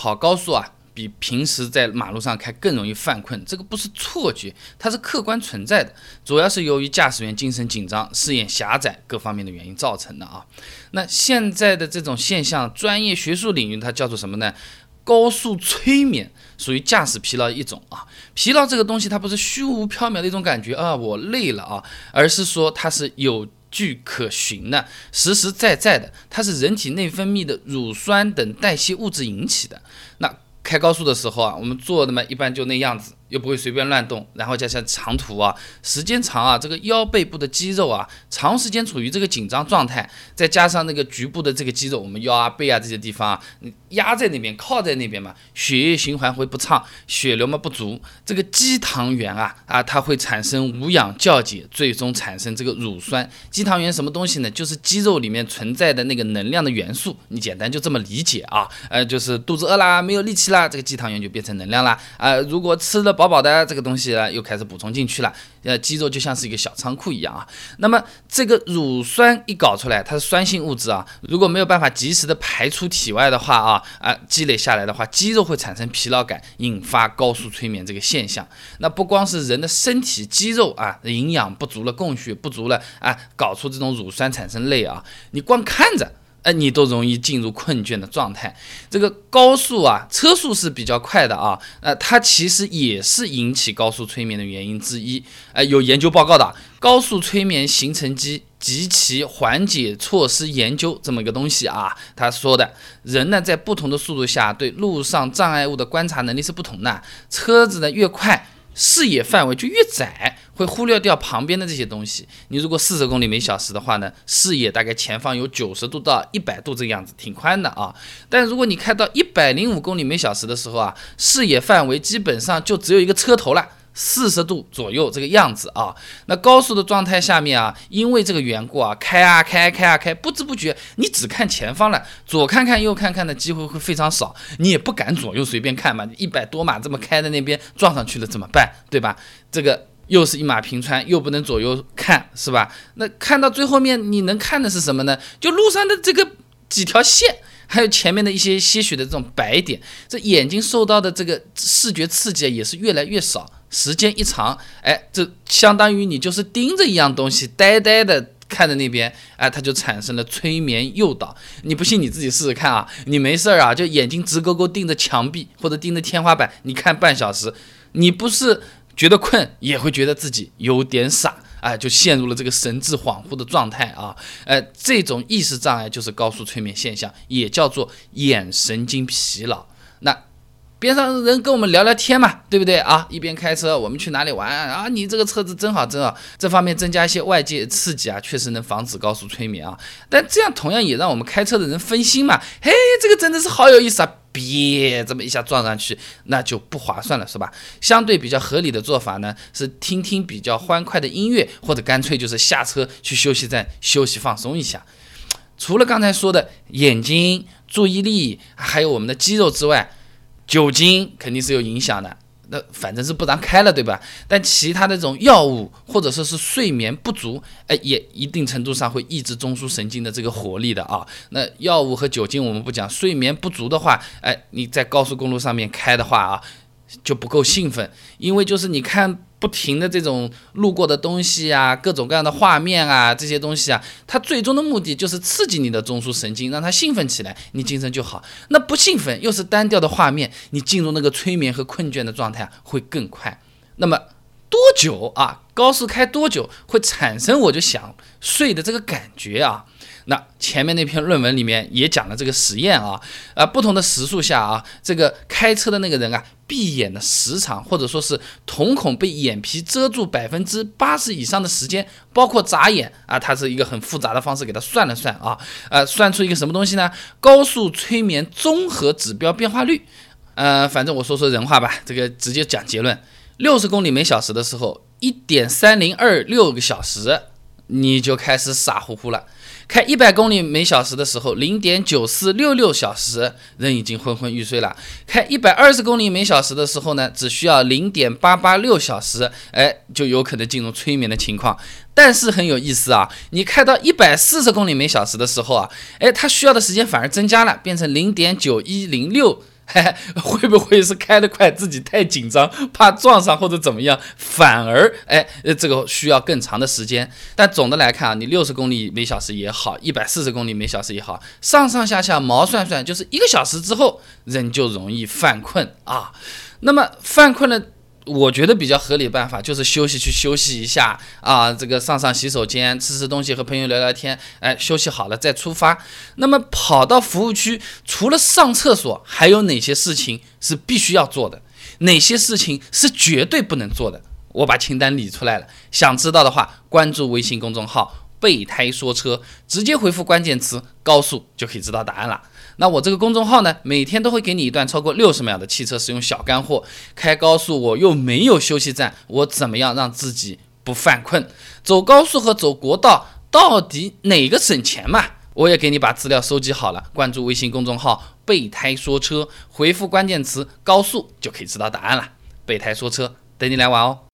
跑高速啊。比平时在马路上开更容易犯困，这个不是错觉，它是客观存在的，主要是由于驾驶员精神紧张、视野狭窄各方面的原因造成的啊。那现在的这种现象，专业学术领域它叫做什么呢？高速催眠，属于驾驶疲劳一种啊。疲劳这个东西，它不是虚无缥缈的一种感觉啊，我累了啊，而是说它是有据可循的，实实在在的，它是人体内分泌的乳酸等代谢物质引起的。那开高速的时候啊，我们坐的嘛，一般就那样子。又不会随便乱动，然后加上长途啊，时间长啊，这个腰背部的肌肉啊，长时间处于这个紧张状态，再加上那个局部的这个肌肉，我们腰啊、背啊这些地方啊，压在那边，靠在那边嘛，血液循环会不畅，血流嘛不足，这个肌糖原啊啊，它会产生无氧酵解，最终产生这个乳酸。肌糖原什么东西呢？就是肌肉里面存在的那个能量的元素，你简单就这么理解啊，呃，就是肚子饿啦，没有力气啦，这个肌糖原就变成能量啦，啊，如果吃了。饱饱的这个东西呢，又开始补充进去了。呃，肌肉就像是一个小仓库一样啊。那么这个乳酸一搞出来，它是酸性物质啊。如果没有办法及时的排出体外的话啊，啊，积累下来的话，肌肉会产生疲劳感，引发高速催眠这个现象。那不光是人的身体肌肉啊，营养不足了，供血不足了啊，搞出这种乳酸产生累啊，你光看着。哎，你都容易进入困倦的状态。这个高速啊，车速是比较快的啊，呃，它其实也是引起高速催眠的原因之一。哎，有研究报告的，高速催眠形成机及其缓解措施研究这么一个东西啊。他说的，人呢在不同的速度下，对路上障碍物的观察能力是不同的。车子呢越快。视野范围就越窄，会忽略掉旁边的这些东西。你如果四十公里每小时的话呢，视野大概前方有九十度到一百度这个样子，挺宽的啊。但如果你开到一百零五公里每小时的时候啊，视野范围基本上就只有一个车头了。四十度左右这个样子啊，那高速的状态下面啊，因为这个缘故啊，开啊开开啊开，不知不觉你只看前方了，左看看右看看的机会会非常少，你也不敢左右随便看嘛，一百多码这么开在那边撞上去了怎么办？对吧？这个又是一马平川，又不能左右看，是吧？那看到最后面你能看的是什么呢？就路上的这个几条线。还有前面的一些些许的这种白点，这眼睛受到的这个视觉刺激也是越来越少。时间一长，哎，这相当于你就是盯着一样东西，呆呆的看着那边，哎，它就产生了催眠诱导。你不信你自己试试看啊！你没事儿啊，就眼睛直勾勾盯着墙壁或者盯着天花板，你看半小时，你不是觉得困，也会觉得自己有点傻。哎，就陷入了这个神志恍惚的状态啊！哎，这种意识障碍就是高速催眠现象，也叫做眼神经疲劳。那边上人跟我们聊聊天嘛，对不对啊？一边开车，我们去哪里玩啊？你这个车子真好，真好。这方面增加一些外界刺激啊，确实能防止高速催眠啊。但这样同样也让我们开车的人分心嘛。嘿，这个真的是好有意思啊！别这么一下撞上去，那就不划算了，是吧？相对比较合理的做法呢，是听听比较欢快的音乐，或者干脆就是下车去休息站休息放松一下。除了刚才说的眼睛、注意力，还有我们的肌肉之外，酒精肯定是有影响的。那反正是不让开了，对吧？但其他的这种药物或者说是睡眠不足，哎，也一定程度上会抑制中枢神经的这个活力的啊。那药物和酒精我们不讲，睡眠不足的话，哎，你在高速公路上面开的话啊。就不够兴奋，因为就是你看不停的这种路过的东西啊，各种各样的画面啊，这些东西啊，它最终的目的就是刺激你的中枢神经，让它兴奋起来，你精神就好。那不兴奋又是单调的画面，你进入那个催眠和困倦的状态会更快。那么多久啊？高速开多久会产生我就想睡的这个感觉啊？那前面那篇论文里面也讲了这个实验啊，啊，不同的时速下啊，这个开车的那个人啊，闭眼的时长或者说是瞳孔被眼皮遮住百分之八十以上的时间，包括眨眼啊，它是一个很复杂的方式给他算了算啊，呃，算出一个什么东西呢？高速催眠综合指标变化率，呃，反正我说说人话吧，这个直接讲结论，六十公里每小时的时候，一点三零二六个小时，你就开始傻乎乎了。开一百公里每小时的时候，零点九四六六小时，人已经昏昏欲睡了。开一百二十公里每小时的时候呢，只需要零点八八六小时，哎，就有可能进入催眠的情况。但是很有意思啊，你开到一百四十公里每小时的时候啊，哎，它需要的时间反而增加了，变成零点九一零六。会不会是开得快，自己太紧张，怕撞上或者怎么样，反而哎，这个需要更长的时间。但总的来看啊，你六十公里每小时也好，一百四十公里每小时也好，上上下下毛算算，就是一个小时之后，人就容易犯困啊。那么犯困了。我觉得比较合理办法就是休息，去休息一下啊，这个上上洗手间，吃吃东西，和朋友聊聊天，哎，休息好了再出发。那么跑到服务区，除了上厕所，还有哪些事情是必须要做的？哪些事情是绝对不能做的？我把清单理出来了。想知道的话，关注微信公众号“备胎说车”，直接回复关键词“高速”就可以知道答案了。那我这个公众号呢，每天都会给你一段超过六十秒的汽车使用小干货。开高速我又没有休息站，我怎么样让自己不犯困？走高速和走国道到底哪个省钱嘛？我也给你把资料收集好了。关注微信公众号“备胎说车”，回复关键词“高速”就可以知道答案了。备胎说车，等你来玩哦。